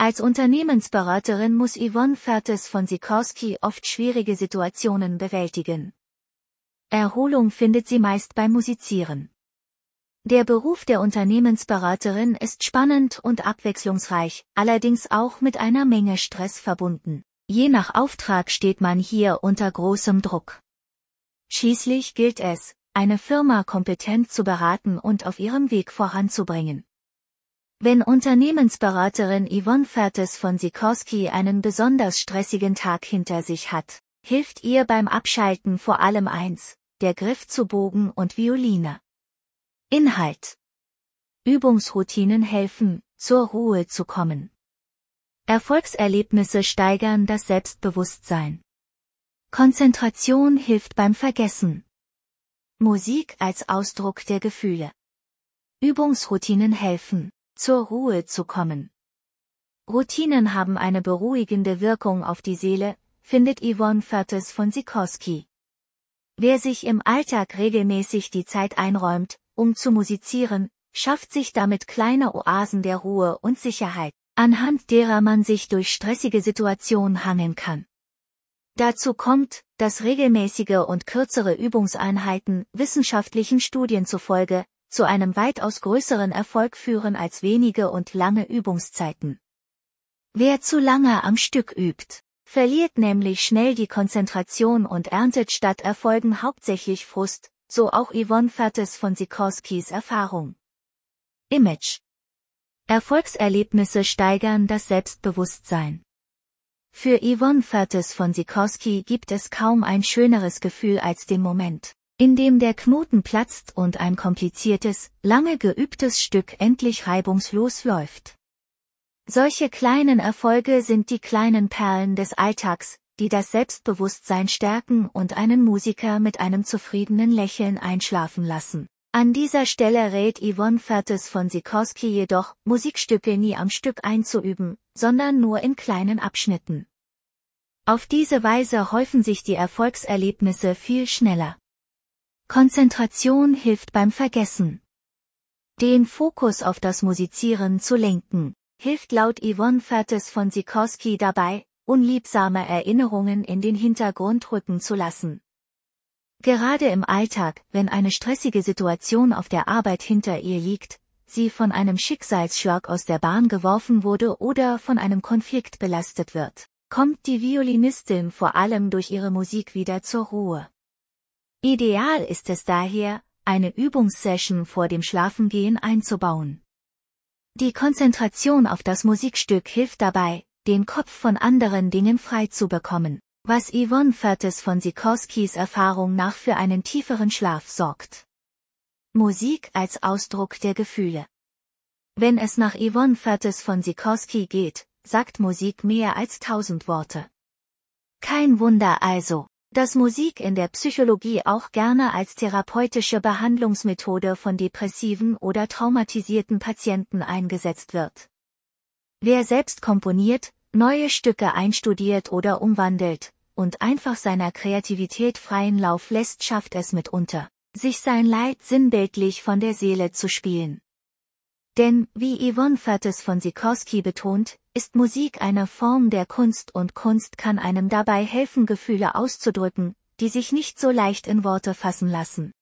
Als Unternehmensberaterin muss Yvonne Fertes von Sikorski oft schwierige Situationen bewältigen. Erholung findet sie meist beim Musizieren. Der Beruf der Unternehmensberaterin ist spannend und abwechslungsreich, allerdings auch mit einer Menge Stress verbunden. Je nach Auftrag steht man hier unter großem Druck. Schließlich gilt es, eine Firma kompetent zu beraten und auf ihrem Weg voranzubringen. Wenn Unternehmensberaterin Yvonne Fertes von Sikorski einen besonders stressigen Tag hinter sich hat, hilft ihr beim Abschalten vor allem eins, der Griff zu Bogen und Violine. Inhalt Übungsroutinen helfen, zur Ruhe zu kommen. Erfolgserlebnisse steigern das Selbstbewusstsein. Konzentration hilft beim Vergessen. Musik als Ausdruck der Gefühle. Übungsroutinen helfen, zur Ruhe zu kommen. Routinen haben eine beruhigende Wirkung auf die Seele, findet Yvonne Fertes von Sikorski. Wer sich im Alltag regelmäßig die Zeit einräumt, um zu musizieren, schafft sich damit kleine Oasen der Ruhe und Sicherheit, anhand derer man sich durch stressige Situationen hangeln kann. Dazu kommt, dass regelmäßige und kürzere Übungseinheiten wissenschaftlichen Studien zufolge zu einem weitaus größeren Erfolg führen als wenige und lange Übungszeiten. Wer zu lange am Stück übt, verliert nämlich schnell die Konzentration und erntet statt Erfolgen hauptsächlich Frust, so auch Yvonne Fertes von Sikorskis Erfahrung. Image Erfolgserlebnisse steigern das Selbstbewusstsein. Für Yvonne Fertes von Sikorski gibt es kaum ein schöneres Gefühl als den Moment, in dem der Knoten platzt und ein kompliziertes, lange geübtes Stück endlich reibungslos läuft. Solche kleinen Erfolge sind die kleinen Perlen des Alltags, die das Selbstbewusstsein stärken und einen Musiker mit einem zufriedenen Lächeln einschlafen lassen. An dieser Stelle rät Yvonne Fertes von Sikorski jedoch, Musikstücke nie am Stück einzuüben, sondern nur in kleinen Abschnitten. Auf diese Weise häufen sich die Erfolgserlebnisse viel schneller. Konzentration hilft beim Vergessen. Den Fokus auf das Musizieren zu lenken, hilft laut Yvonne Fertes von Sikorski dabei, unliebsame Erinnerungen in den Hintergrund rücken zu lassen. Gerade im Alltag, wenn eine stressige Situation auf der Arbeit hinter ihr liegt, sie von einem Schicksalsschlag aus der Bahn geworfen wurde oder von einem Konflikt belastet wird, kommt die Violinistin vor allem durch ihre Musik wieder zur Ruhe. Ideal ist es daher, eine Übungssession vor dem Schlafengehen einzubauen. Die Konzentration auf das Musikstück hilft dabei, den Kopf von anderen Dingen frei zu bekommen, was Yvonne Fertes von Sikorskis Erfahrung nach für einen tieferen Schlaf sorgt. Musik als Ausdruck der Gefühle. Wenn es nach Yvonne Fertes von Sikorski geht, sagt Musik mehr als tausend Worte. Kein Wunder also, dass Musik in der Psychologie auch gerne als therapeutische Behandlungsmethode von depressiven oder traumatisierten Patienten eingesetzt wird. Wer selbst komponiert, neue Stücke einstudiert oder umwandelt und einfach seiner Kreativität freien Lauf lässt, schafft es mitunter, sich sein Leid sinnbildlich von der Seele zu spielen. Denn, wie Yvonne Fertes von Sikorski betont, ist Musik eine Form der Kunst und Kunst kann einem dabei helfen, Gefühle auszudrücken, die sich nicht so leicht in Worte fassen lassen.